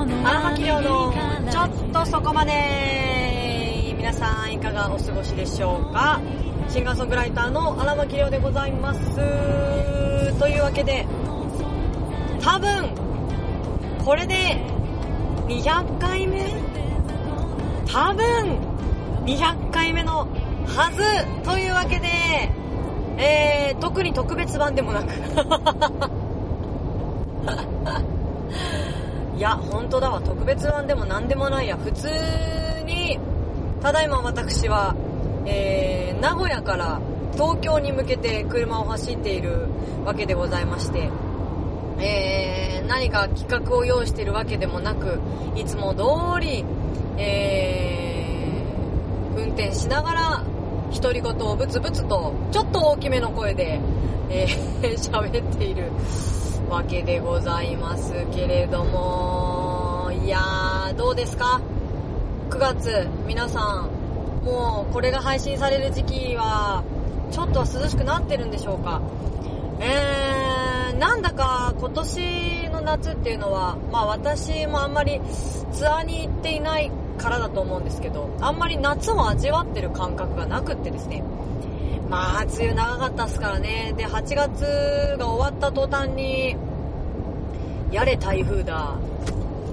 荒牧亮のちょっとそこまで皆さんいかがお過ごしでしょうか？シンガーソングライターの荒牧亮でございます。というわけで多分これで200回目？多分200回目のはず！というわけでえー、特に特別版でもなく。いや、本当だわ。特別版でも何でもないや。普通に、ただいま私は、えー、名古屋から東京に向けて車を走っているわけでございまして、えー、何か企画を用意しているわけでもなく、いつも通り、えー、運転しながら、独り言をブツブツと、ちょっと大きめの声で、えー、喋っているわけでございますけれども、いやー、どうですか ?9 月、皆さん、もうこれが配信される時期は、ちょっとは涼しくなってるんでしょうか？えー、なんだか今年の夏っていうのは、まあ私もあんまりツアーに行っていないからだと思うんですけど、あんまり夏を味わってる感覚がなくってですね、まあ、梅雨長かったっすからね。で、8月が終わった途端に、やれ台風だ、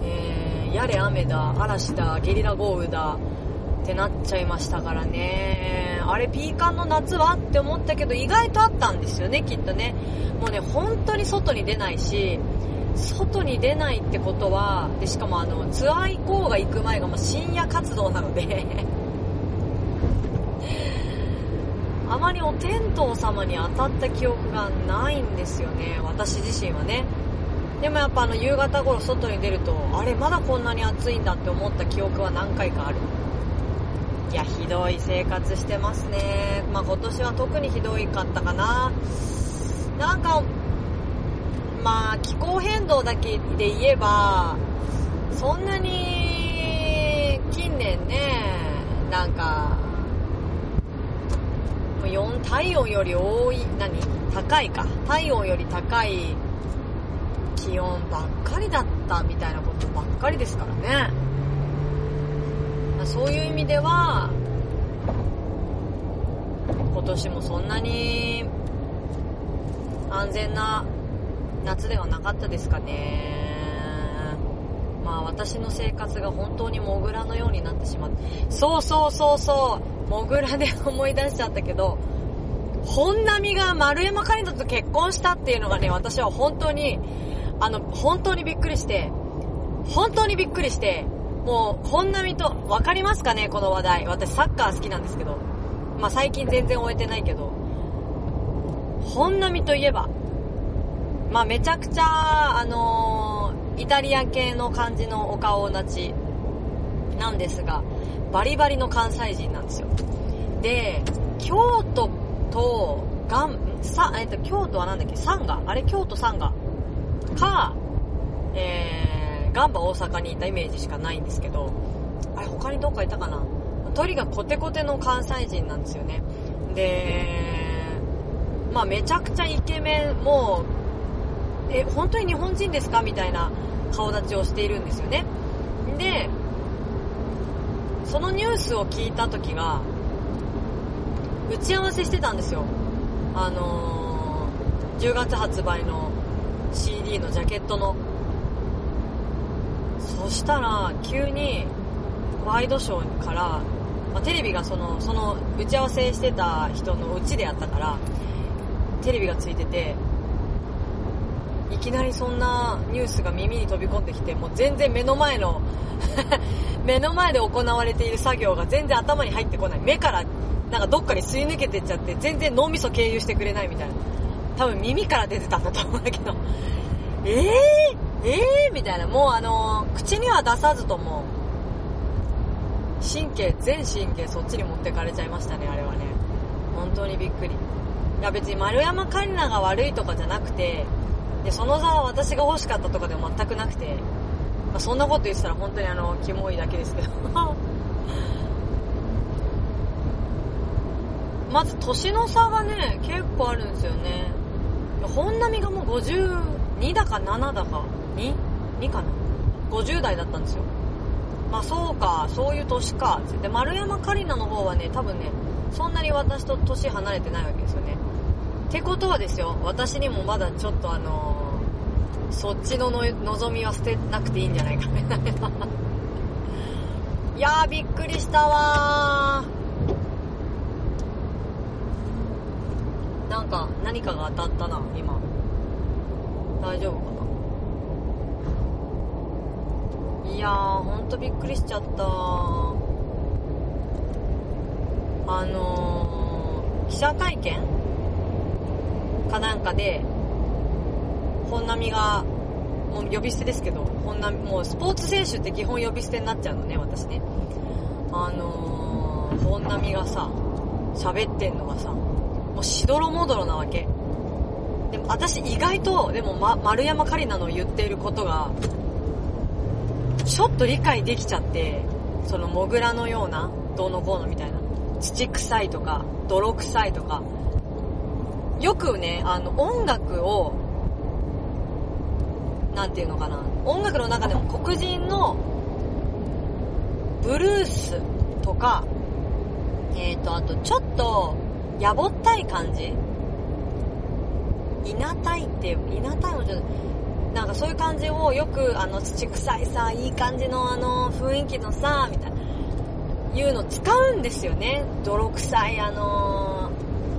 えー、やれ雨だ、嵐だ、ゲリラ豪雨だ、ってなっちゃいましたからね。あれ、ピーカンの夏はって思ったけど、意外とあったんですよね、きっとね。もうね、本当に外に出ないし、外に出ないってことは、で、しかもあの、ツアー行こうが行く前がもう深夜活動なのであまりお天道様に当たった記憶がないんですよね、私自身はね。でもやっぱあの夕方頃外に出ると、あれまだこんなに暑いんだって思った記憶は何回かある。いや、ひどい生活してますね。まあ今年は特にひどいかったかな。なんか、まあ気候変動だけで言えば、そんなに近年ね、なんか4体温より多い何？高いか。体温より高い気温ばっかりだったみたいなことばっかりですからね、まあ、そういう意味では今年もそんなに安全な夏ではなかったですかね。まあ私の生活が本当にモグラのようになってしまってそうそうそうそうモグラで思い出しちゃったけど、本並が丸山カリナと結婚したっていうのがね、私は本当に、あの、本当にびっくりして、本当にびっくりして、もう、本並と、わかりますかねこの話題。私サッカー好きなんですけど。まあ最近全然終えてないけど。本並といえば、まあめちゃくちゃ、あのー、イタリア系の感じのお顔立ちなんですが、バリバリの関西人なんですよ。で、京都と、がん、さ、えっと、京都はなんだっけ？サンガ？あれ京都サンガか、えー、ガンバ大阪にいたイメージしかないんですけど、あれ他にどっかいたかな？とにかくコテコテの関西人なんですよね。で、まあめちゃくちゃイケメン、もう、え、本当に日本人ですか？みたいな顔立ちをしているんですよね。で、そのニュースを聞いた時が、打ち合わせしてたんですよ。あのー、10月発売の CD のジャケットの。そしたら、急に、ワイドショーから、まあ、テレビがその、その、打ち合わせしてた人のうちでやったから、テレビがついてて、いきなりそんなニュースが耳に飛び込んできて、もう全然目の前の 目の前で行われている作業が全然頭に入ってこない。目からなんかどっかに吸い抜けてっちゃって、全然脳みそ経由してくれないみたいな。多分耳から出てたんだと思うんだけど、えー、えー、みたいな。もうあのー、口には出さずとも、神経、全神経そっちに持ってかれちゃいましたね、あれはね。本当にびっくり。いや別に丸山カリナが悪いとかじゃなくて、で、その座は私が欲しかったとかでも全くなくて、まあ、そんなこと言ってたら本当にあの、キモいだけですけど。まず年の差がね、結構あるんですよね。本並がもう52だか7だか、2?2 かな？50代だったんですよ。まあそうか、そういう年か。で、丸山カリナの方はね、多分ね、そんなに私と年離れてないわけですよね。ってことはですよ、私にもまだちょっとあのー、そっちのの望みは捨てなくていいんじゃないかみたいな。いやー、びっくりしたわー。なんか、何かが当たったな、今。大丈夫かないやー、ほんとびっくりしちゃったあのー、記者会見かなんかで、本並が、もう呼び捨てですけど、本並もうスポーツ選手って基本呼び捨てになっちゃうのね、私ね。あのー、本並がさ、喋ってんのがさ、もうしどろもどろなわけ。でも私意外と、でも、ま、丸山カリナの言っていることが、ちょっと理解できちゃって、そのモグラのような、どうのこうのみたいな、土臭いとか、泥臭いとか、よくね、あの、音楽を、なんていうのかな、音楽の中でも黒人の、ブルースとか、えっ、ー、と、あと、ちょっと、やぼったい感じ。いなたいって、いなたいもちょっと、なんかそういう感じをよく、あの、土臭いさ、いい感じのあの、雰囲気のさ、みたいな、いうの使うんですよね。泥臭い、あの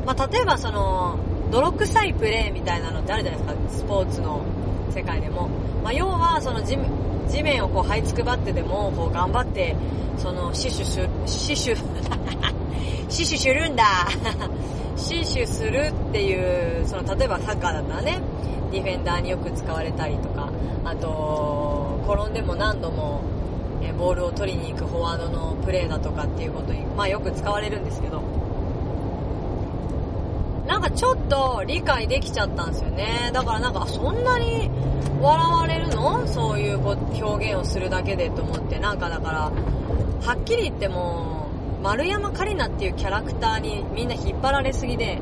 ー、まあ、例えばその、泥臭いプレーみたいなのってあるじゃないですか、スポーツの世界でも。まあ、要は、その地、地面をこう這いつくばってでも、こう頑張って、その、死守する、死守、死守するんだ 死守するっていう、その、例えばサッカーだったらね、ディフェンダーによく使われたりとか、あと、転んでも何度も、えボールを取りに行くフォワードのプレーだとかっていうことに、まあよく使われるんですけど、なんかちょっと理解できちゃったんですよね。だからなんか、そんなに笑われるの？そういう表現をするだけでと思って、なんかだから、はっきり言っても、丸山カリナっていうキャラクターにみんな引っ張られすぎで、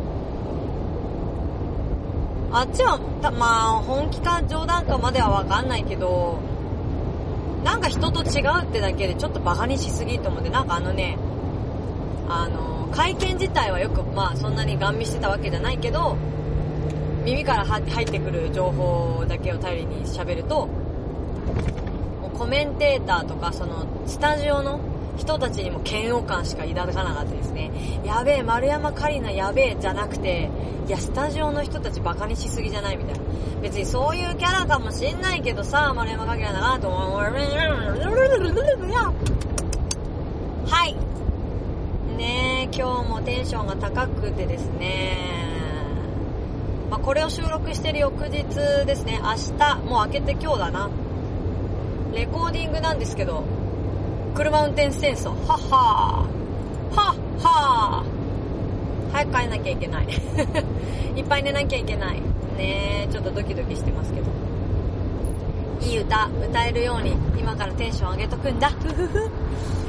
あっちは、まあ、本気か冗談かまではわかんないけど、なんか人と違うってだけでちょっとバカにしすぎと思って、なんかあのね、あの、会見自体はよく、まあそんなにガン見してたわけじゃないけど、耳から入ってくる情報だけを頼りに喋ると、コメンテーターとか、その、スタジオの人たちにも嫌悪感しか抱かなかったですね。やべえ、丸山カリナやべえ、じゃなくて、いや、スタジオの人たちバカにしすぎじゃないみたいな。別にそういうキャラかもしんないけどさ、丸山カリナだなと思う。はい。今日もテンションが高くてですね、まあ、これを収録してる翌日ですね、明日、もう明けて今日だな。レコーディングなんですけど、車運転戦争。はっはー。はっはー。早く帰んなきゃいけない。いっぱい寝なきゃいけない。ねちょっとドキドキしてますけど。いい歌、歌えるように、今からテンション上げとくんだ。ふふふ。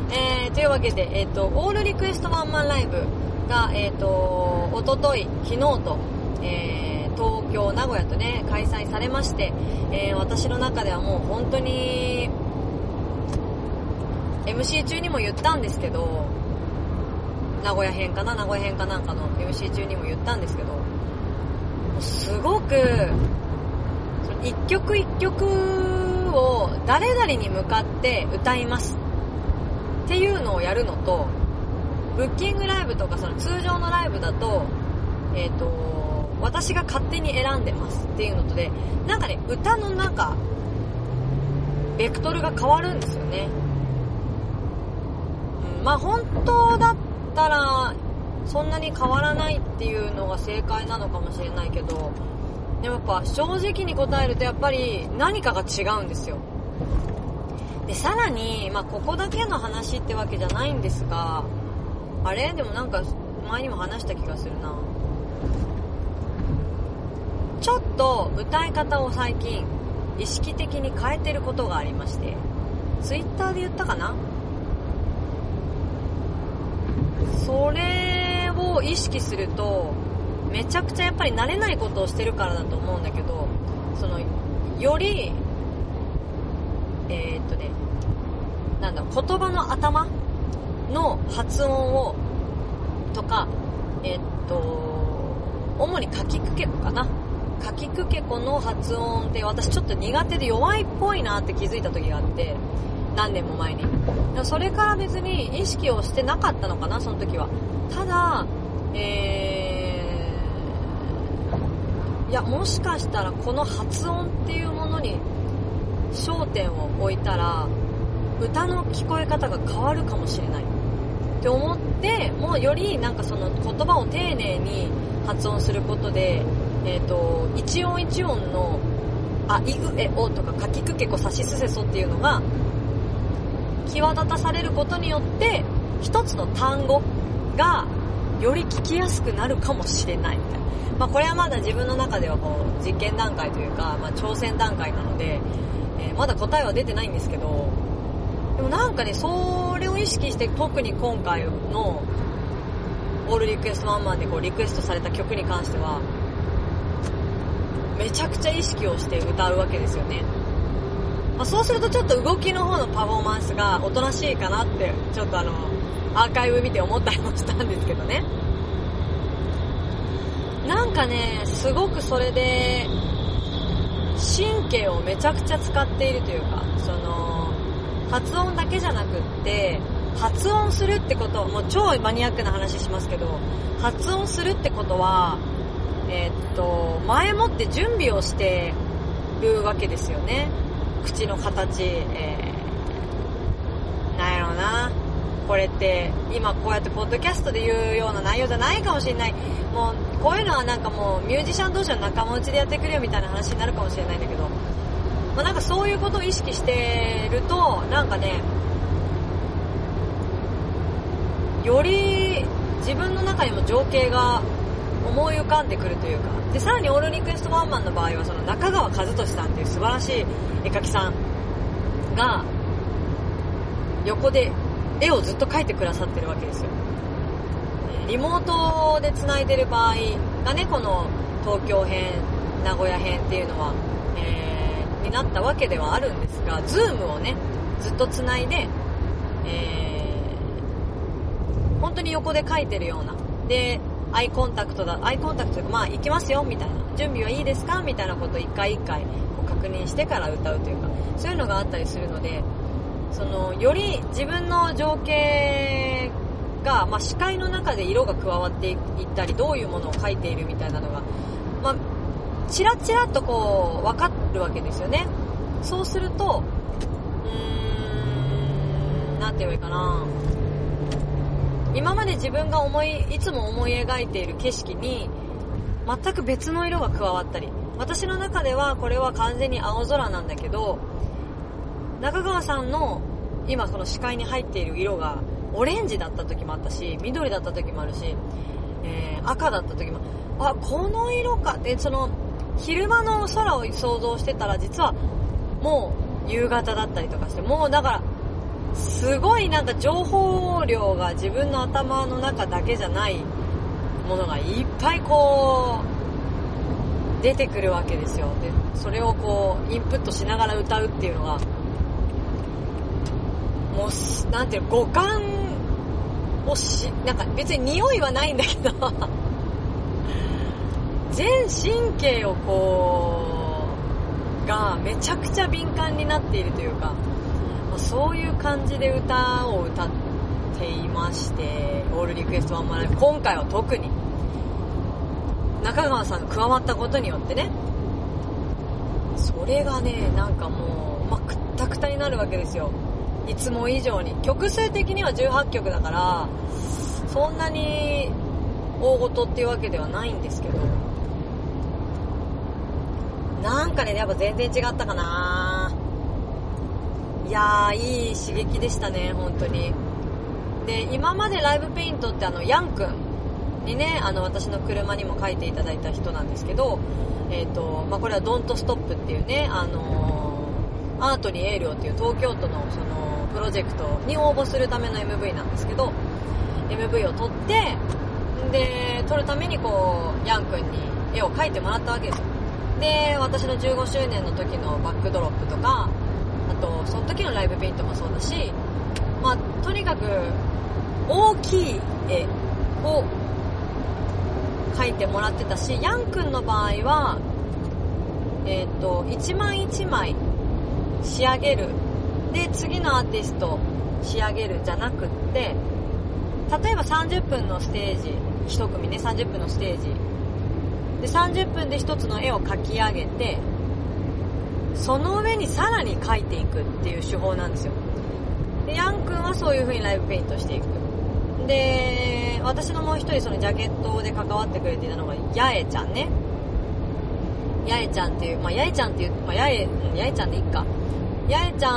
えー、というわけで、えっ、ー、と、オールリクエストワンマンライブが、えっ、ー、と、おととい、昨日と、えー、東京、名古屋とね、開催されまして、えー、私の中ではもう本当に、MC 中にも言ったんですけど、名古屋編かな名古屋編かなんかの MC 中にも言ったんですけど、すごく、一曲一曲を誰々に向かって歌います。っていうのをやるのと、ブッキングライブとかその通常のライブだと、えっ、ー、と、私が勝手に選んでますっていうのとで、なんかね、歌のなんか、ベクトルが変わるんですよね。まあ本当だったら、そんなに変わらないっていうのが正解なのかもしれないけど、でもやっぱ正直に答えるとやっぱり何かが違うんですよ。で、さらに、まあここだけの話ってわけじゃないんですが、あれ？でもなんか前にも話した気がするな。ちょっと歌い方を最近意識的に変えてることがありまして、ツイッターで言ったかな？それを意識すると、めちゃくちゃやっぱり慣れないことをしてるからだと思うんだけど、その、より、えー、っとねなんだ言葉の頭の発音をとかえー、っと主にかきくけこかな。かきくけこの発音って私ちょっと苦手で弱いっぽいなって気づいた時があって何年も前に。それから別に意識をしてなかったのかなその時は。ただえー、いやもしかしたらこの発音っていうものに焦点を置いたら歌の聞こえ方が変わるかもしれないって思ってもうよりなんかその言葉を丁寧に発音することで、えっ、ー、と一音一音のあいうえおとかかきくけこさしすせそっていうのが際立たされることによって一つの単語がより聞きやすくなるかもしれないみたいな。まあこれはまだ自分の中ではこう実験段階というか、まあ挑戦段階なので、えー、まだ答えは出てないんですけど、でもなんかね、それを意識して特に今回のオールリクエストワンマンでこうリクエストされた曲に関しては、めちゃくちゃ意識をして歌うわけですよね。まあ、そうするとちょっと動きの方のパフォーマンスがおとなしいかなって、ちょっとあの、アーカイブ見て思ったりもしたんですけどね。なんかね、すごくそれで、神経をめちゃくちゃ使っているというか、その、発音だけじゃなくって、発音するってこともう超マニアックな話しますけど、発音するってことは、えー、っと、前もって準備をしてるわけですよね。口の形、えー、なんやろうな。これって今こうやってポッドキャストで言うような内容じゃないかもしれない。もうこういうのはなんかもうミュージシャン同士の仲間内でやってくれよみたいな話になるかもしれないんだけど、まあ、なんかそういうことを意識してるとなんかねより自分の中にも情景が思い浮かんでくるというか。でさらにオールリクエストワンマンの場合はその中川和俊さんっていう素晴らしい絵描きさんが横で絵をずっと描いてくださってるわけですよ。リモートで繋いでる場合がね、この東京編、名古屋編っていうのは、えー、になったわけではあるんですが、ズームをね、ずっと繋いで、えー、本当に横で描いてるような。で、アイコンタクトだ、アイコンタクト、まあ行きますよ、みたいな。準備はいいですかみたいなことを一回一回確認してから歌うというか、そういうのがあったりするので、そのより自分の情景が、まあ、視界の中で色が加わっていったりどういうものを描いているみたいなのが、まあ、チラチラとこう分かるわけですよね。そうするとうーん何て言えばいいかな。今まで自分が思いいつも思い描いている景色に全く別の色が加わったり私の中ではこれは完全に青空なんだけど中川さんの今この視界に入っている色がオレンジだった時もあったし緑だった時もあるし、えー、赤だった時もあこの色か。ってその昼間の空を想像してたら実はもう夕方だったりとかしてもうだからすごいなんか情報量が自分の頭の中だけじゃないものがいっぱいこう出てくるわけですよ。でそれをこうインプットしながら歌うっていうのがもう、なんていう五感をし、なんか別に匂いはないんだけど。全神経をこう、がめちゃくちゃ敏感になっているというか、そういう感じで歌を歌っていまして、オールリクエストワンマライブ、今回は特に、中川さんが加わったことによってね、それがね、なんかもう、まあ、くったくたになるわけですよ。いつも以上に。曲数的には18曲だから、そんなに大ごとっていうわけではないんですけど、なんかね、やっぱ全然違ったかないやー、いい刺激でしたね、本当に。で、今までライブペイントってあの、ヤンくんにね、あの、私の車にも書いていただいた人なんですけど、えっ、ー、と、まあ、これはドントストップっていうね、あのー、アートにエールをっていう東京都のその、プロジェクトに応募するための MV なんですけど MV を撮ってで撮るためにこうヤン君に絵を描いてもらったわけですよ。で私の15周年の時のバックドロップとかあとその時のライブペイントもそうだしまあとにかく大きい絵を描いてもらってたしヤンくんの場合はえっ、と一枚一枚仕上げる。で次のアーティスト仕上げるじゃなくって例えば30分のステージ1組ね30分のステージ。で30分で1つの絵を描き上げてその上にさらに描いていくっていう手法なんですよ。でヤンくんはそういう風にライブペイントしていく。で私のもう一人そのジャケットで関わってくれていたのが八重ちゃんね。八重ちゃんっていうまあ八重ちゃんっていう、まあ、八重八重ちゃんでいいか。八重ちゃん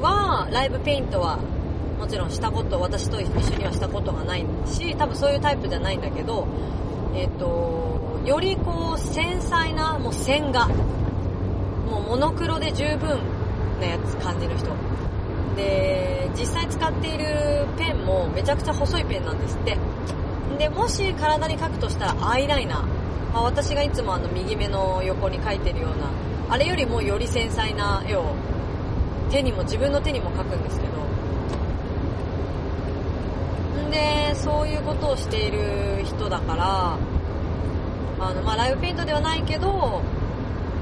はライブペイントはもちろんしたこと私と一緒にはしたことがないし多分そういうタイプじゃないんだけどえっ、とよりこう繊細なもう線画。もうモノクロで十分なやつ感じる人。で実際使っているペンもめちゃくちゃ細いペンなんですって。でもし体に描くとしたらアイライナー、まあ、私がいつもあの右目の横に描いてるようなあれよりもより繊細な絵を手にも自分の手にも描くんですけど。んでそういうことをしている人だからあの、まあ、ライブペイントではないけど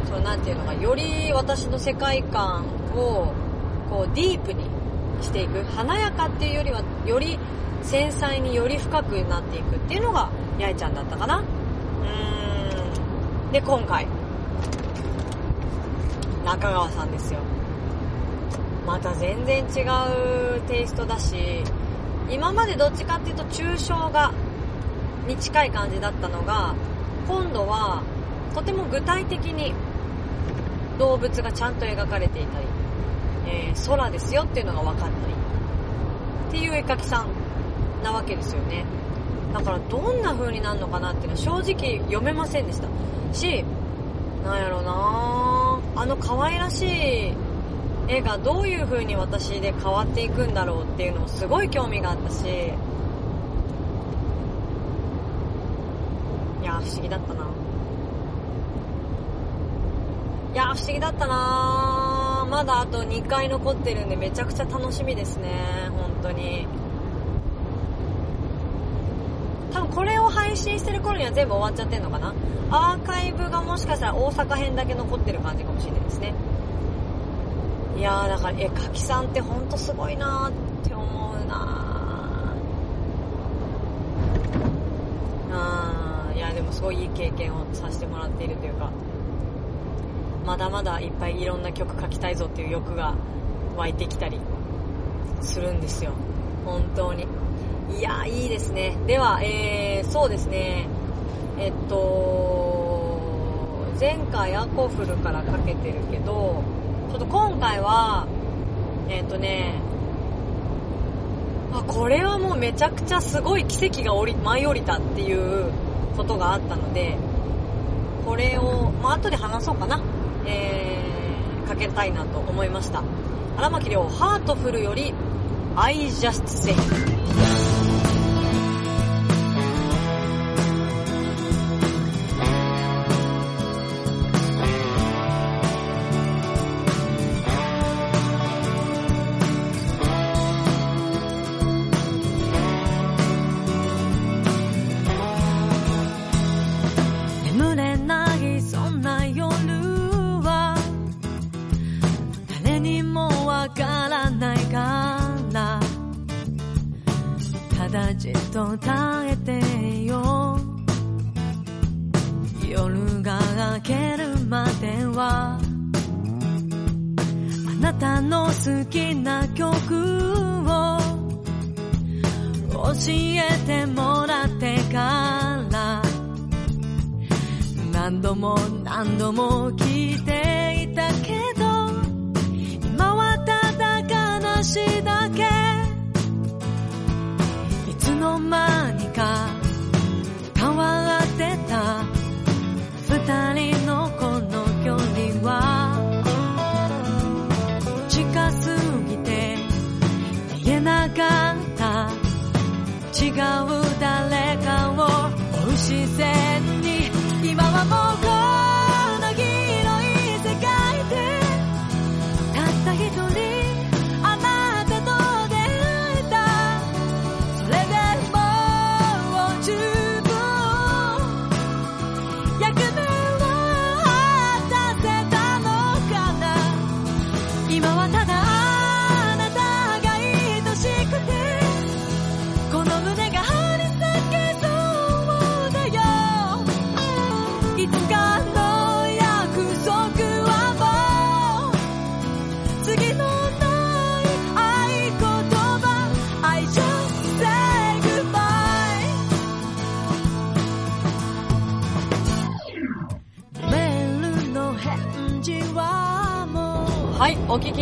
そうなんていうのかより私の世界観をこうディープにしていく華やかっていうよりはより繊細により深くなっていくっていうのが八重ちゃんだったかな。うん。で今回。中川さんですよ。また全然違うテイストだし今までどっちかっていうと抽象画に近い感じだったのが今度はとても具体的に動物がちゃんと描かれていたり、えー、空ですよっていうのが分かったり。っていう絵描きさんなわけですよね。だからどんな風になるのかなっていうのは正直読めませんでした。しなんやろうな。あの可愛らしい絵がどういう風に私で変わっていくんだろうっていうのもすごい興味があったし。いや不思議だったな。いや不思議だったな。まだあと2回残ってるんでめちゃくちゃ楽しみですね。本当に。多分これを配信してる頃には全部終わっちゃってんのかな？アーカイブがもしかしたら大阪編だけ残ってる感じかもしれないですね。いやーだから絵描きさんってほんとすごいなーって思うなー。あーいやでもすごいいい経験をさせてもらっているというかまだまだいっぱいいろんな曲書きたいぞっていう欲が湧いてきたりするんですよ。本当に。いやいいですね。ではえー、そうですね。えっと前回アコフルからかけてるけどちょっと今回はえっとねあこれはもうめちゃくちゃすごい奇跡が降り舞い降りたっていうことがあったのでこれを、まあ後で話そうかな。えー、かけたいなと思いました。荒牧亮ハートフルより I just say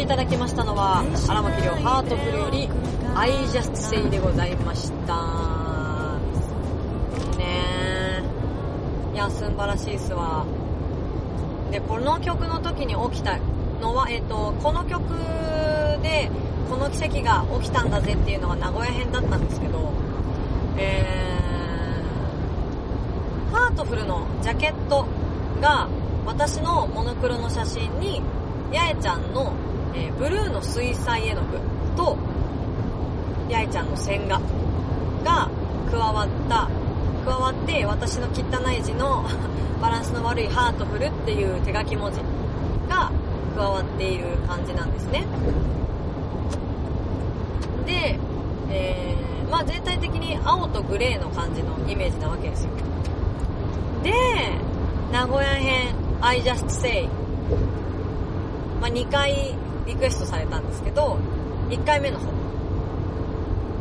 い、ただきましたのは、荒牧亮ハートフルより、I Just Say でございました。ねえ。いや、すんばらしいっすわ。で、この曲の時に起きたのは、えっ、と、この曲で、この奇跡が起きたんだぜっていうのが名古屋編だったんですけど、えー、ハートフルのジャケットが、私のモノクロの写真に、八重ちゃんの、えーブルーの水彩絵の具と、八重ちゃんの線画が加わった、加わって私の汚い字の バランスの悪いハートフルっていう手書き文字が加わっている感じなんですね。で、えー、まあ全体的に青とグレーの感じのイメージなわけですよ。で、名古屋編 I Just Say まあ、2回リクエストされたんですけど、1回目の方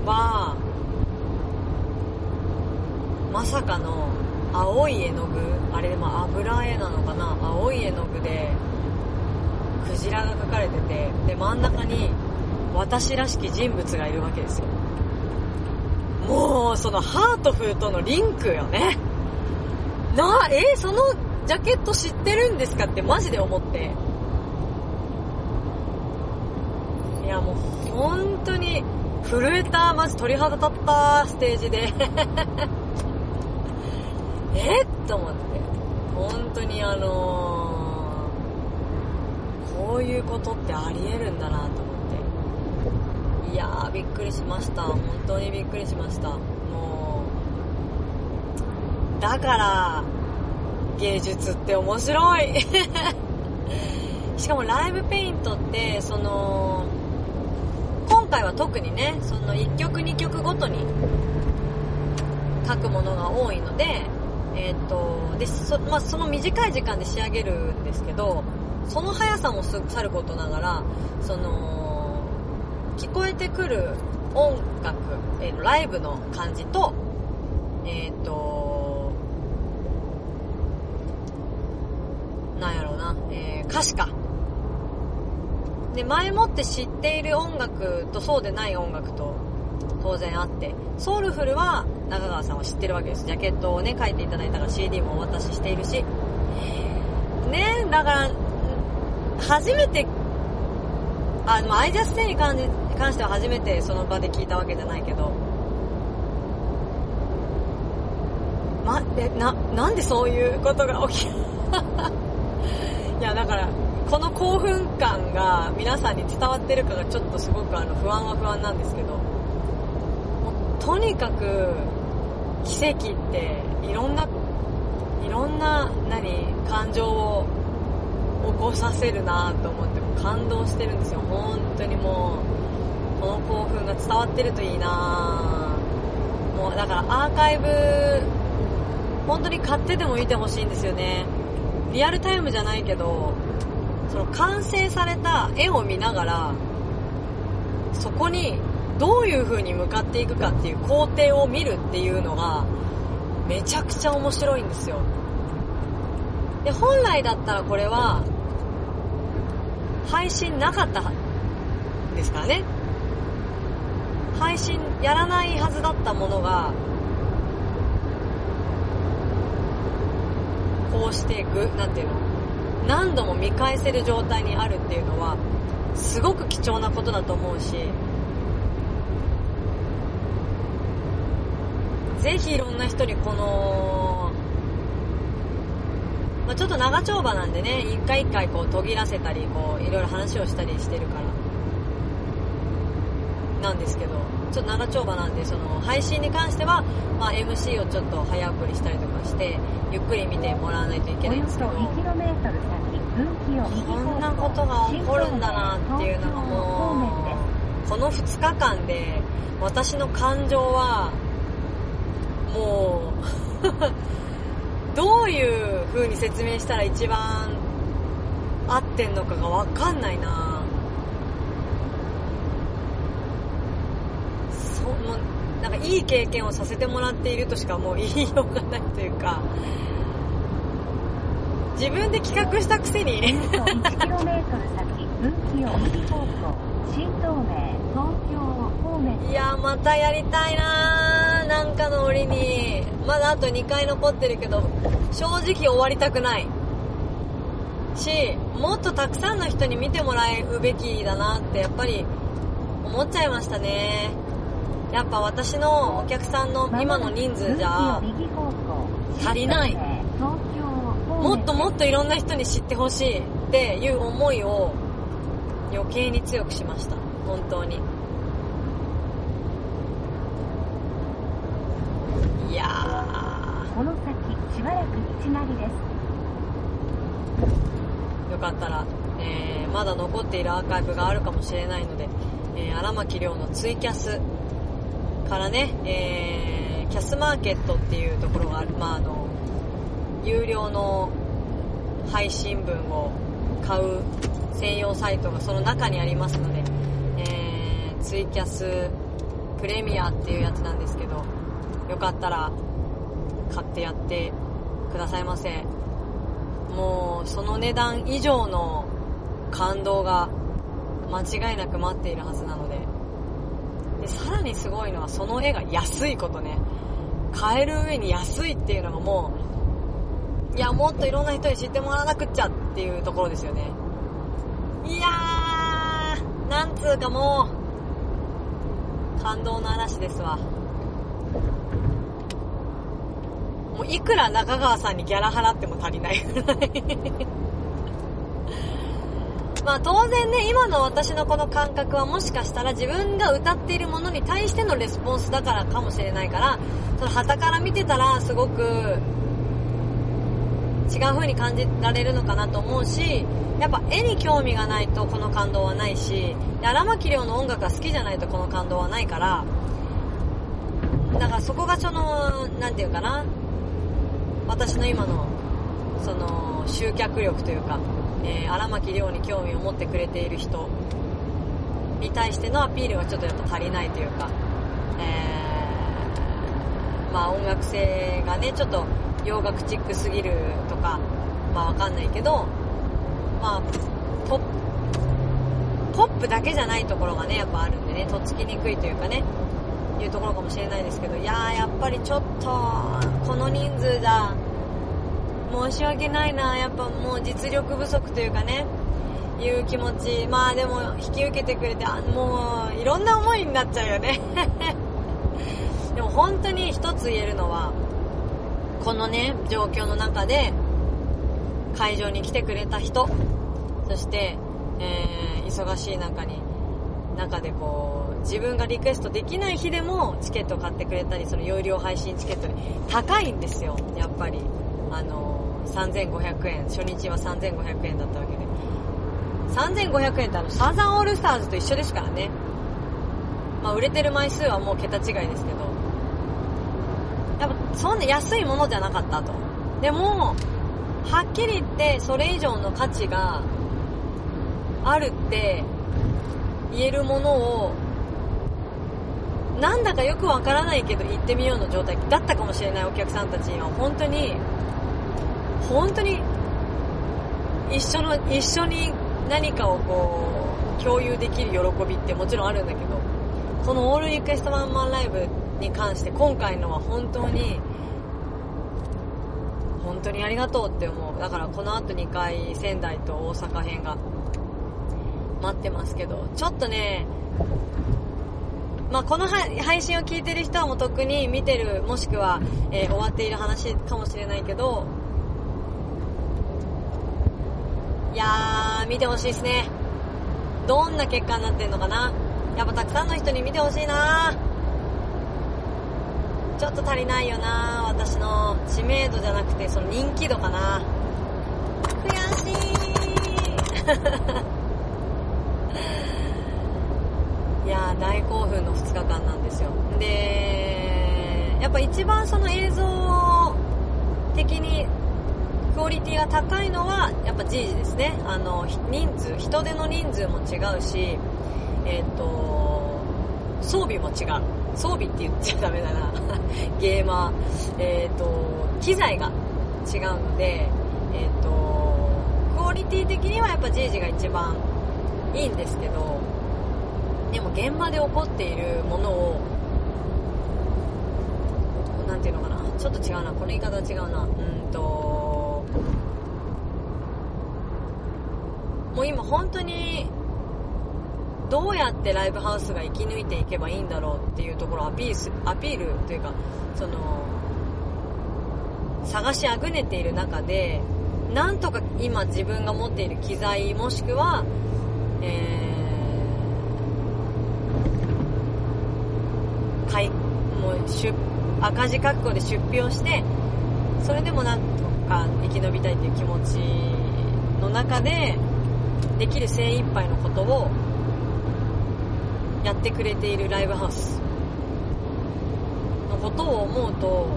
は、まさかの青い絵の具、あれでも油絵なのかな青い絵の具で、クジラが描かれてて、で、真ん中に私らしき人物がいるわけですよ。もう、そのハートフルとのリンクよね。な、え、そのジャケット知ってるんですかってマジで思って。いやもう本当に震えた、マジ鳥肌立ったステージで。え？っと思って。本当にあのー、こういうことってあり得るんだなと思って。いやー、びっくりしました。本当にびっくりしました。もう、だから、芸術って面白い。しかもライブペイントって、その、回は特にね、その1曲2曲ごとに書くものが多いので、えっ、と、で、そ、まあ、その短い時間で仕上げるんですけど、その速さもさることながら、その、聞こえてくる音楽、えーライブの感じと、えっ、と、なんやろうな、えー歌詞か。で、前もって知っている音楽とそうでない音楽と当然あって、ソウルフルは中川さんは知ってるわけです。ジャケットをね、書いていただいたから CD もお渡ししているし。ね、だから、初めて、あ、でもアイジャステイに関関しては初めてその場で聞いたわけじゃないけど、ま、え、な、なんでそういうことが起きる？いや、だから、この興奮感が皆さんに伝わってるかがちょっとすごくあの不安は不安なんですけど、もうとにかく奇跡っていろんな、いろんな、何、感情を起こさせるなと思って感動してるんですよ。本当にもう、この興奮が伝わってるといいなもうだからアーカイブ、本当に買ってでも見てほしいんですよね。リアルタイムじゃないけど、その完成された絵を見ながら、そこにどういう風に向かっていくかっていう工程を見るっていうのが、めちゃくちゃ面白いんですよ。で、本来だったらこれは、配信なかったですからね。配信やらないはずだったものが、こうしてぐ、なんていうの何度も見返せる状態にあるっていうのは、すごく貴重なことだと思うし、ぜひいろんな人にこの、まあ、ちょっと長丁場なんでね、一回一回こう途切らせたり、こういろいろ話をしたりしてるから、なんですけど、ちょっと長丁場なんで、その配信に関しては、まあ、MC をちょっと早送りしたりとかして、ゆっくり見てもらわないといけないんですけど、2km 先、分岐を右こんなことが起こるんだなっていうのがも。う、この2日間で、私の感情は、もう、どういう風に説明したら一番合ってんのかがわかんないなそう、もう、なんかいい経験をさせてもらっているとしかもう言いようがないというか、自分で企画したくせに、およそ 1km 先、分岐を右方向新東名東京方面。いやまたやりたいなー。なんかの折に。まだあと2回残ってるけど正直終わりたくない。しもっとたくさんの人に見てもらうべきだなってやっぱり思っちゃいましたねやっぱ私のお客さんの今の人数じゃ足りない。もっともっといろんな人に知ってほしいっていう思いを余計に強くしました。本当に。いやー。この先しばらく道なりです。よかったら、えーまだ残っているアーカイブがあるかもしれないので、えー荒牧亮のツイキャスからね、えーキャスマーケットっていうところがある、まあ、あの、有料の配信分を買う専用サイトがその中にありますので、えーツイキャスプレミアっていうやつなんですけど、よかったら買ってやってくださいませ。もうその値段以上の感動が間違いなく待っているはずなのででさらにすごいのはその絵が安いことね。買える上に安いっていうのがもういやもっといろんな人に知ってもらわなくっちゃっていうところですよね。いやーなんつうかもう感動の嵐ですわ。もういくら中川さんにギャラ払っても足りないぐらい。まあ当然ね、今の私のこの感覚はもしかしたら自分が歌っているものに対してのレスポンスだからかもしれないから、その旗から見てたらすごく違う風に感じられるのかなと思うし、やっぱ絵に興味がないとこの感動はないし、荒牧亮の音楽が好きじゃないとこの感動はないから、だからそこがその、なんていうかな、私の今のその集客力というか、えー荒牧亮に興味を持ってくれている人に対してのアピールがちょっとやっぱ足りないというか、えーまあ音楽性がねちょっと洋楽チックすぎるとかまあわかんないけどまあポップポップだけじゃないところがねやっぱあるんでねとっつきにくいというかねいうところかもしれないですけどいやーやっぱりちょっとこの人数じゃ申し訳ないなやっぱもう実力不足というかね。いう気持ち。まあでも引き受けてくれてあもういろんな思いになっちゃうよね。でも本当に一つ言えるのはこのね状況の中で会場に来てくれた人そして、えー忙しい中に中でこう自分がリクエストできない日でもチケットを買ってくれたりその有料配信チケットに高いんですよやっぱり。あの3500円。初日は3500円だったわけで。3500円ってあのサザンオールスターズと一緒ですからね。まあ売れてる枚数はもう桁違いですけど。やっぱそんな安いものじゃなかったと。でもはっきり言ってそれ以上の価値があるって言えるものをなんだかよくわからないけど行ってみようの状態だったかもしれないお客さんたちには。本当に本当に一緒の一緒に何かをこう共有できる喜びってもちろんあるんだけどこのオールリクエストワンマンライブに関して今回のは本当に本当にありがとうって思う。だからこの後2回仙台と大阪編が待ってますけどちょっとねまあ、この配配信を聞いてる人はもう特に見てるもしくは、えー終わっている話かもしれないけどいやー見てほしいですね。どんな結果になってんのかな。やっぱたくさんの人に見てほしいな。ちょっと足りないよな私の知名度じゃなくてその人気度かな。悔しい。いやー大興奮の2日間なんですよ。でやっぱ一番その映像的にクオリティが高いのはやっぱ G 時ですね。あの人数人手の人数も違うしえっ、と装備も違う。装備って言っちゃダメだな。ゲーマー。えっ、と機材が違うのでえっ、とクオリティ的にはやっぱ G 時が一番いいんですけどでも現場で起こっているものをなんていうのかな。ちょっと違うな。この言い方違うな。うんともう今本当にどうやってライブハウスが生き抜いていけばいいんだろうっていうところをアピールアピールというかその探しあぐねている中でなんとか今自分が持っている機材もしくは、えー、買いもう出赤字覚悟で出費をしてそれでもなんとか生き延びたいっていう気持ちの中でできる精一杯のことをやってくれているライブハウス。のことを思うと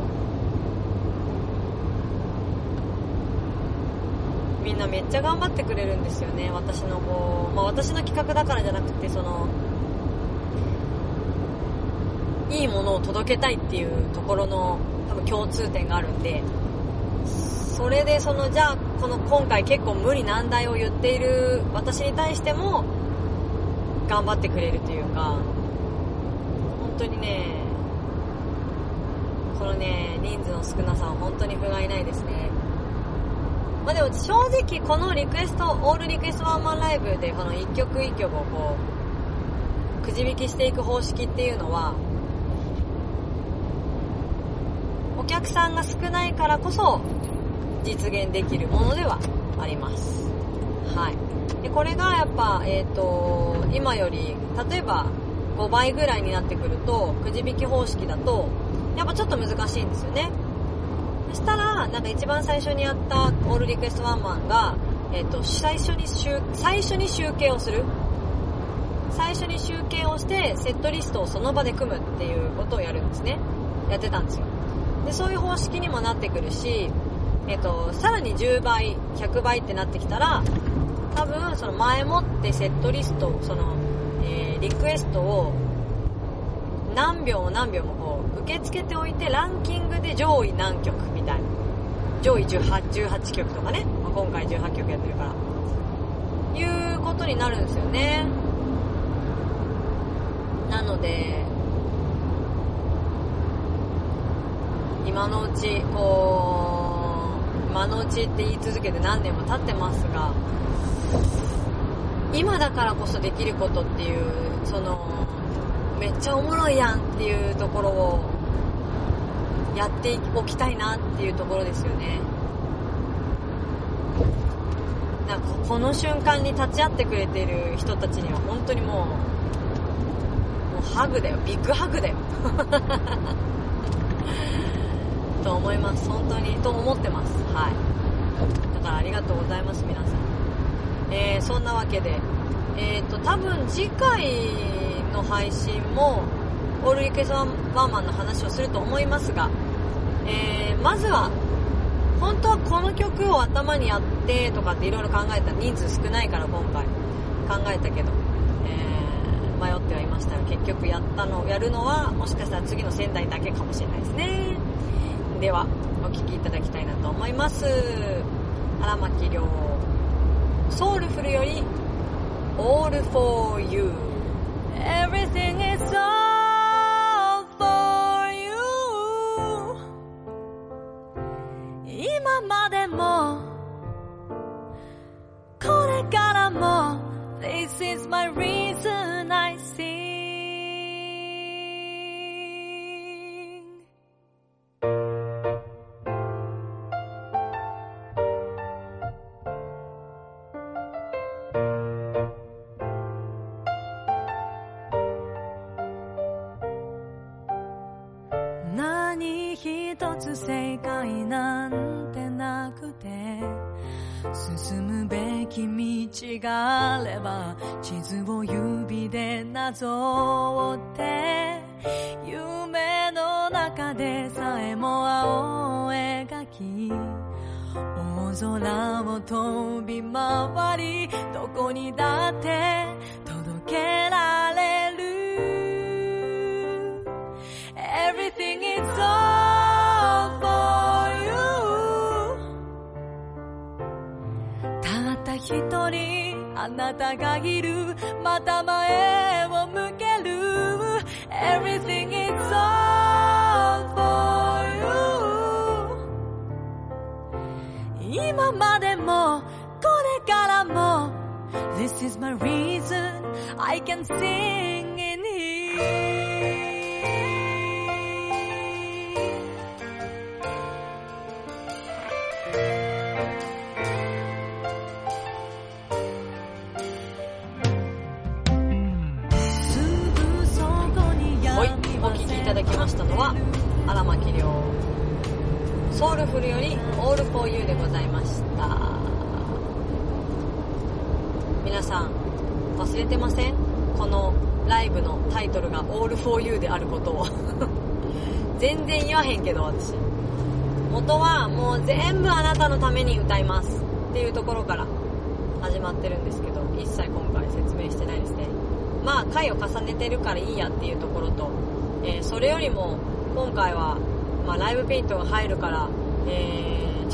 みんなめっちゃ頑張ってくれるんですよね。私のこう、まあ、私の企画だからじゃなくてそのいいものを届けたいっていうところの多分共通点があるんで。それでそのじゃあこの今回結構無理難題を言っている私に対しても頑張ってくれるというか本当にねこのね人数の少なさは本当に不甲斐ないですね。まあでも正直このリクエストオールリクエストワンマンライブでこの一曲一曲をこうくじ引きしていく方式っていうのはお客さんが少ないからこそ実現できるものではあります。はい。でこれがやっぱえっ、ー、と今より例えば5倍ぐらいになってくるとくじ引き方式だとやっぱちょっと難しいんですよね。そしたらなんか一番最初にやったオールリクエストワンマンが、えっ、ー、と最初に集最初に集計をする。最初に集計をしてセットリストをその場で組むっていうことをやるんですね。やってたんですよ。でそういう方式にもなってくるしえっと、さらに10倍、100倍ってなってきたら、多分、その前もってセットリスト、その、えー、リクエストを何秒も何秒もこう、受け付けておいて、ランキングで上位何曲みたいな。上位18、18曲とかね。まあ、今回18曲やってるから。いうことになるんですよね。なので、今のうち、こう、今のうちって言い続けて何年も経ってますが、今だからこそできることっていう、その、めっちゃおもろいやんっていうところを、やっておきたいなっていうところですよね。なんかこの瞬間に立ち会ってくれてる人たちには本当にもう、もうハグだよ。ビッグハグだよ。と思います。本当に。と思ってます。はい。だからありがとうございます、皆さん。えー、そんなわけで、えっ、ー、と、多分次回の配信も、オールリクエストワンマンの話をすると思いますが、えー、まずは、本当はこの曲を頭にやってとかっていろいろ考えた人数少ないから今回考えたけど、えー、迷ってはいましたが結局やったのやるのはもしかしたら次の仙台だけかもしれないですねではお聴きいただきたいなと思います荒牧亮ソウルフルより All for You Everything is all for you 今までもこれからも This is my reason you たった一人 あなたがいるまた前を向ける Everything is all for you 今までもこれからも This is my reason I can sing ソウルフルより「All for You」でございました。皆さん忘れてません？このライブのタイトルが「All for You」であることを。全然言わへんけど私。元はもう全部あなたのために歌いますっていうところから始まってるんですけど一切今回説明してないですね。まあ回を重ねてるからいいやっていうところと、えーそれよりも今回は、まあ、ライブペイントが入るから、えー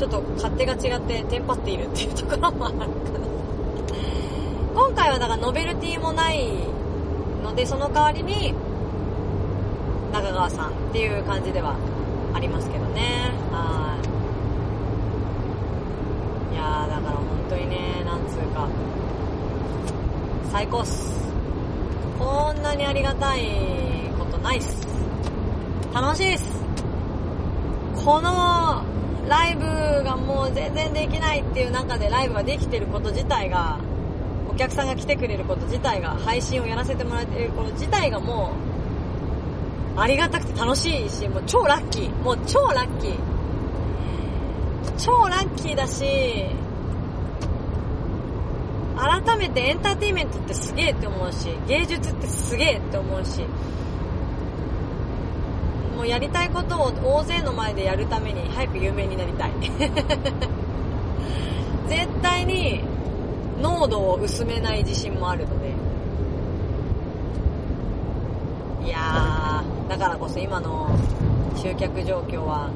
ちょっと勝手が違ってテンパっているっていうところもあるかな今回はだからノベルティもないのでその代わりに中川さんっていう感じではありますけどね。はい。いやーだから本当にねなんつうか。最高っす。こんなにありがたいことないっす。楽しいっす。このライブがもう全然できないっていう中でライブができてること自体がお客さんが来てくれること自体が配信をやらせてもらってること自体がもうありがたくて楽しいしもう超ラッキー。もう超ラッキー超ラッキーだし改めてエンターテインメントってすげえって思うし芸術ってすげえって思うし。もうやりたいことを大勢の前でやるために早く有名になりたい。絶対に濃度を薄めない自信もあるので。いやーだからこそ今の集客状況は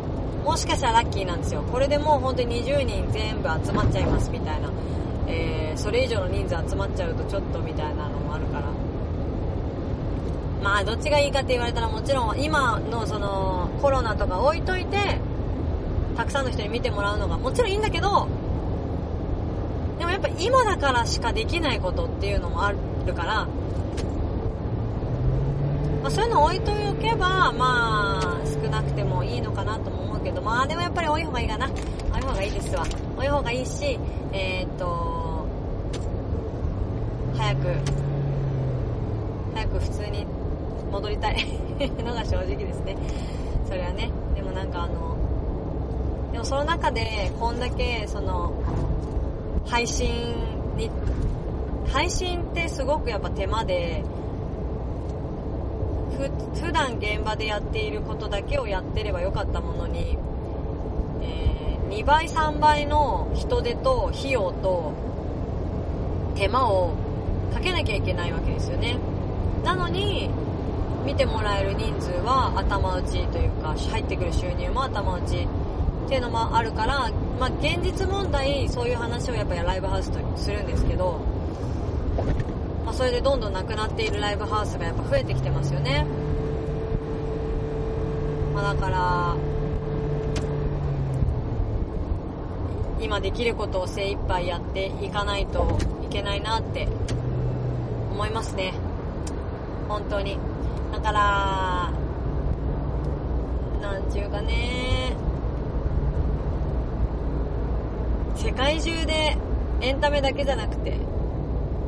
もしかしたらラッキーなんですよ。これでもう本当に20人全部集まっちゃいますみたいな、えー、それ以上の人数集まっちゃうとちょっとみたいなのもあるから。まあどっちがいいかって言われたらもちろん今のそのコロナとか置いといてたくさんの人に見てもらうのがもちろんいいんだけどでもやっぱ今だからしかできないことっていうのもあるから、まあ、そういうの置いとけばまあ少なくてもいいのかなとも思うけどまあでもやっぱり多い方がいいかな。多い方がいいですわ。多い方がいいしえー、っと早く早く普通に戻りたい。のが正直ですね。それはね。でもなんかあのでもその中でこんだけその配信に配信ってすごくやっぱ手間でふ普段現場でやっていることだけをやってればよかったものに、えー2倍3倍の人手と費用と手間をかけなきゃいけないわけですよね。なのに見てもらえる人数は頭打ちというか入ってくる収入も頭打ちっていうのもあるから、まあ、現実問題そういう話をやっぱりライブハウスとするんですけど、まあ、それでどんどんなくなっているライブハウスがやっぱ増えてきてますよね、まあ、だから今できることを精一杯やっていかないといけないなって思いますね。本当に。だからなんちゅうかね。世界中でエンタメだけじゃなくて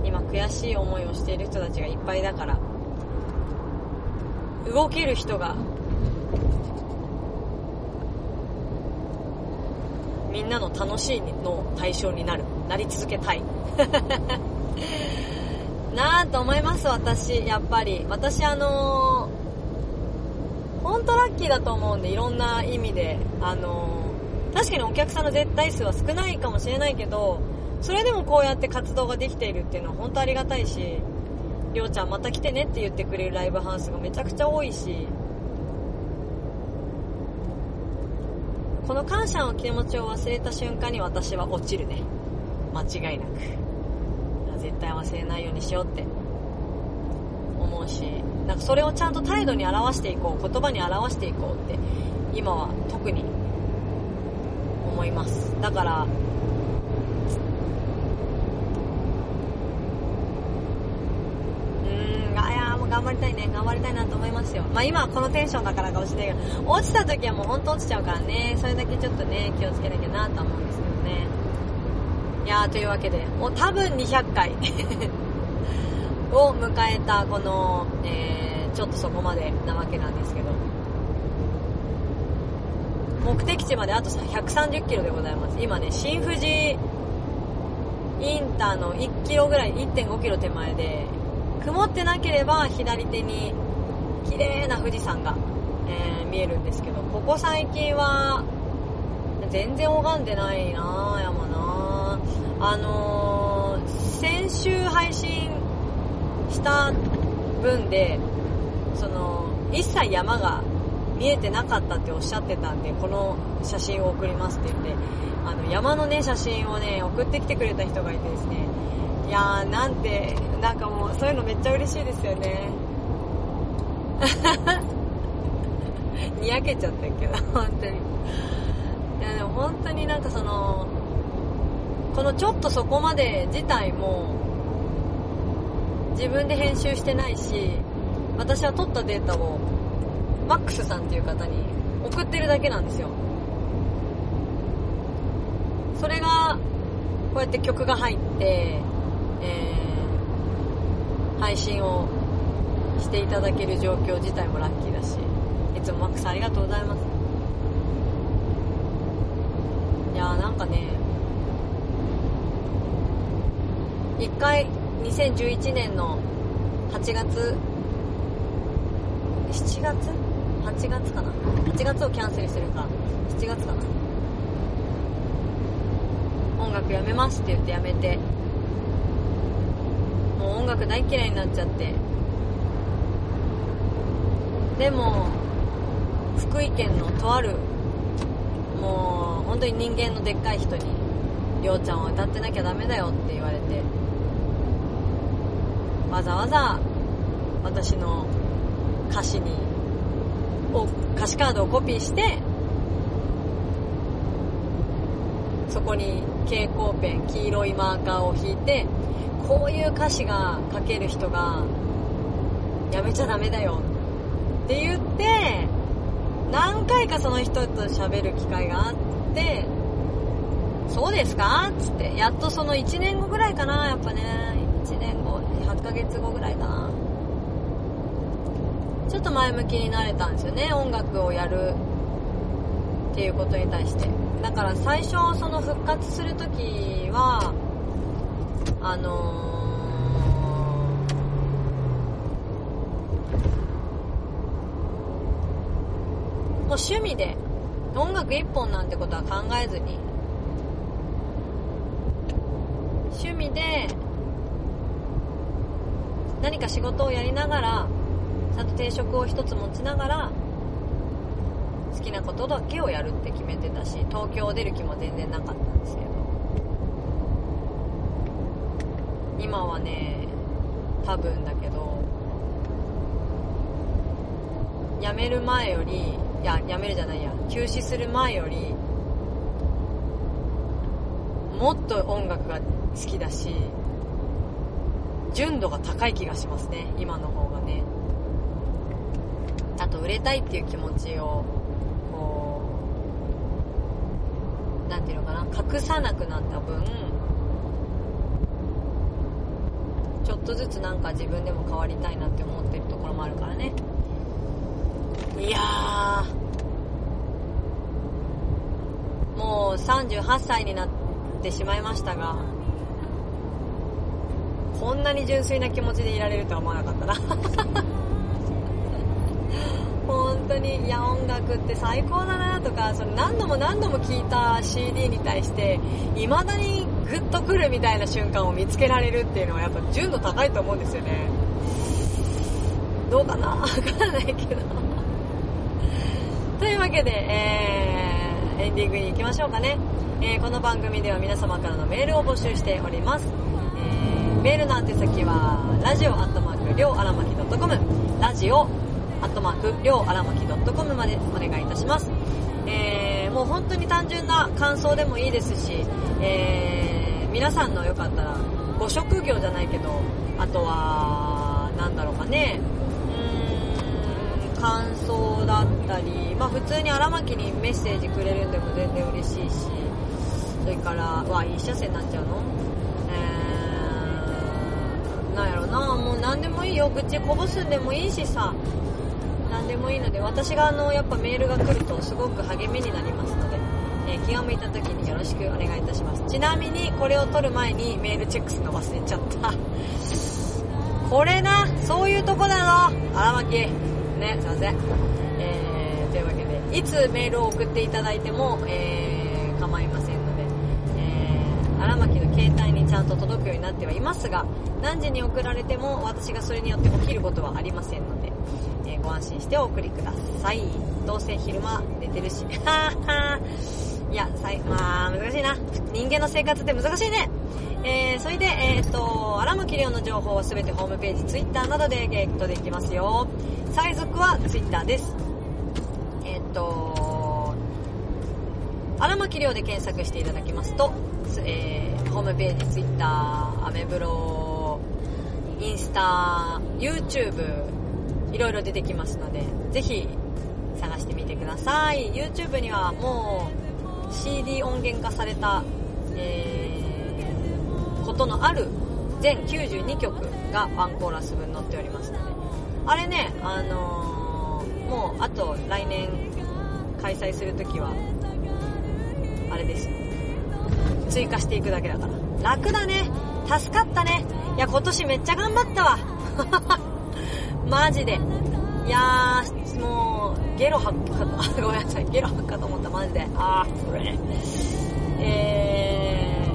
今悔しい思いをしている人たちがいっぱいだから動ける人がみんなの楽しいの対象になるなり続けたい。なぁと思います私。やっぱり。私あのー、本当ラッキーだと思うんでいろんな意味で。あのー、確かにお客さんの絶対数は少ないかもしれないけどそれでもこうやって活動ができているっていうのは本当ありがたいしりょうちゃんまた来てねって言ってくれるライブハウスがめちゃくちゃ多いしこの感謝の気持ちを忘れた瞬間に私は落ちるね。間違いなく、絶対忘れないようにしようって。思うしなんかそれをちゃんと態度に表していこう言葉に表していこうって今は特に思います。だからうんあいやもう頑張りたいね。頑張りたいなと思いますよ。まあ今はこのテンションだからかもしれないけど落ちた時はもう本当落ちちゃうからね。それだけちょっとね気をつけなきゃなと思うんですけどね。いやーというわけでもう多分200回。を迎えたこの、えー、ちょっとそこまでなわけなんですけど。目的地まであと130キロでございます。今ね新富士インターの1キロぐらい1.5キロ手前で曇ってなければ左手に綺麗な富士山が、えー見えるんですけどここ最近は全然拝んでないな山なあのー先週配信した分でその一切山が見えてなかったっておっしゃってたんでこの写真を送りますって言ってあの山のね写真をね送ってきてくれた人がいてですね。いやーなんてなんかもうそういうのめっちゃ嬉しいですよね。にやけちゃったけど本当に。いやでも本当になんかそのこのちょっとそこまで自体も自分で編集してないし私は撮ったデータをマックスさんっていう方に送ってるだけなんですよ。それがこうやって曲が入って、えー配信をしていただける状況自体もラッキーだしいつもマックスありがとうございます。いやーなんかね一回2011年の8月7月 ?8 月かな ?8 月をキャンセルするか。7月かな？音楽やめますって言ってやめて。もう音楽大嫌いになっちゃって。でも福井県のとあるもう本当に人間のでっかい人に「りょうちゃんは歌ってなきゃダメだよ」って言われて。わざわざ私の歌詞にを歌詞カードをコピーしてそこに蛍光ペン黄色いマーカーを引いてこういう歌詞が書ける人がやめちゃダメだよって言って何回かその人と喋る機会があってそうですか？つってやっとその1年後ぐらいかなやっぱね。1年後8ヶ月後ぐらいかな。ちょっと前向きになれたんですよね音楽をやるっていうことに対して。だから最初その復活するときはあのーもう趣味で音楽一本なんてことは考えずに趣味で何か仕事をやりながらちゃんと定職を一つ持ちながら好きなことだけをやるって決めてたし東京を出る気も全然なかったんですけど。今はね多分だけど辞める前よりいや辞めるじゃないや休止する前よりもっと音楽が好きだし純度が高い気がしますね。今の方がね。あと売れたいっていう気持ちをこうなんていうのかな。隠さなくなった分ちょっとずつなんか自分でも変わりたいなって思ってるところもあるからね。いやー。もう38歳になってしまいましたがこんなに純粋な気持ちでいられるとは思わなかったな。本当にいや音楽って最高だなとかその何度も何度も聴いた CD に対して未だにグッとくるみたいな瞬間を見つけられるっていうのはやっぱ純度高いと思うんですよね。どうかな？わからないけど。というわけで、えー、エンディングに行きましょうかね、えーこの番組では皆様からのメールを募集しております、えメールの宛先は、ラジオアットマーク、りょうあらまき .com、ラジオアットマーク、りょうあらまき .com までお願いいたします。えー、もう本当に単純な感想でもいいですし、えー、皆さんのよかったら、ご職業じゃないけど、あとは、なんだろうかね、うーん、感想だったり、まあ普通に荒牧にメッセージくれるんでも全然嬉しいし、それから、わ、いい車線になっちゃうの、なんやろな、もう何でもいいよ、愚痴こぼすんでもいいしさ、何でもいいので、私があの、やっぱメールが来るとすごく励みになりますので、えー気が向いた時によろしくお願いいたします。ちなみに、これを撮る前にメールチェックするの忘れちゃった。これな、そういうとこだぞ荒牧。ね、すいません。えー、というわけで、いつメールを送っていただいても、えー、構いませんので、えー、荒牧の携帯にちゃんと届くようになってはいますが、何時に送られても私がそれによって起きることはありませんので、えーご安心してお送りください。どうせ昼間寝てるし。いや、さい、まあ、難しいな。人間の生活って難しいね。えー、それで、えーっと、荒牧亮の情報はすべてホームページ、ツイッターなどでゲットできますよ。最速はツイッターです。えーっと、荒牧亮で検索していただきますと、えー、ホームページ、ツイッター、アメブロ、インスタ、YouTube、いろいろ出てきますので、ぜひ探してみてください。YouTube にはもう CD 音源化された、えー、ことのある全92曲がワンコーラス分載っておりますので、あれね、あのーもうあと来年開催するときは、あれです。追加していくだけだから。楽だね。助かったね。いや、今年めっちゃ頑張ったわ。マジで。いやー、もう、ゲロ吐くかと、ごめんなさい、ゲロ吐くかと思った、マジで。あー、これ。え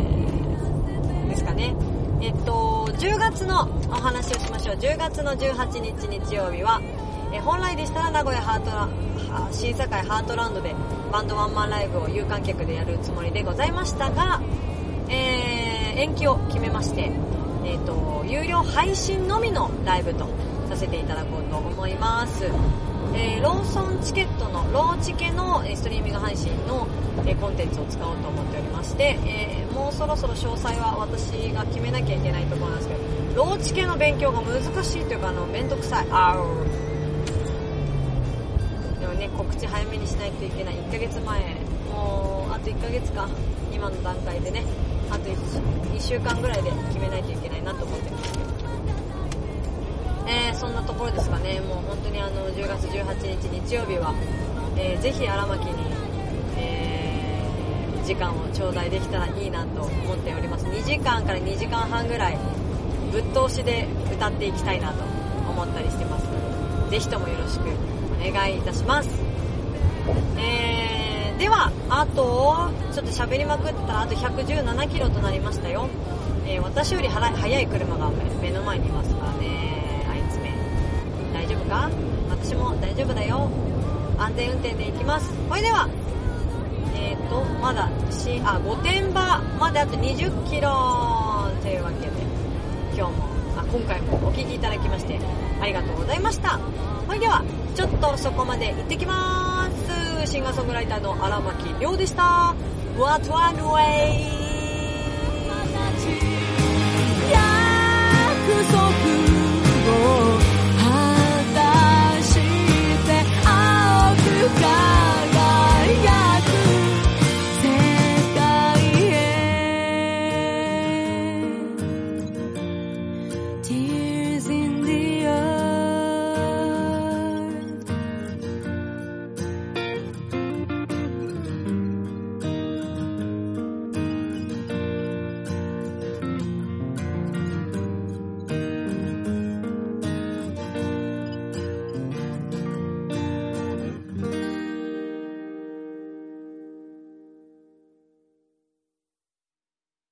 ー、ですかね。えっと、10月のお話をしましょう。10月の18日日曜日は、え本来でしたら名古屋ハートラ、審査会ハートランドでバンドワンマンライブを有観客でやるつもりでございましたが、えー延期を決めまして、えっ、と、有料配信のみのライブとさせていただこうと思います。えーローソンチケットの、ローチケのえーストリーミング配信の、えーコンテンツを使おうと思っておりまして、えーもうそろそろ詳細は私が決めなきゃいけないところなんですけど、ローチケの勉強が難しいというか、あの、めんどくさい。あーでもね、告知早めにしないといけない。1ヶ月前、もう、あと1ヶ月か。今の段階でね、あと 1, 週間ぐらいで決めないといけないなと思ってます。えー、そんなところですかね。もう本当にあの、10月18日日曜日は、えーぜひ荒牧に、えー時間を頂戴できたらいいなと思っております。2時間から2時間半ぐらい、ぶっ通しで歌っていきたいなと思ったりしてますので、ぜひともよろしくお願いいたします。えー、では、あと、ちょっと喋りまくったらあと117キロとなりましたよ。えー私より速い車が目の前にいますからね。あいつめ。大丈夫か？私も大丈夫だよ。安全運転で行きます。ほいでは、えーと、まだ、し、あ、御殿場まであと20キロというわけで、今日も、あ、今回もお聞きいただきまして、ありがとうございました。ほいでは、ちょっとそこまで行ってきます。シンガーソングライターの荒牧亮でした。What one way? 約束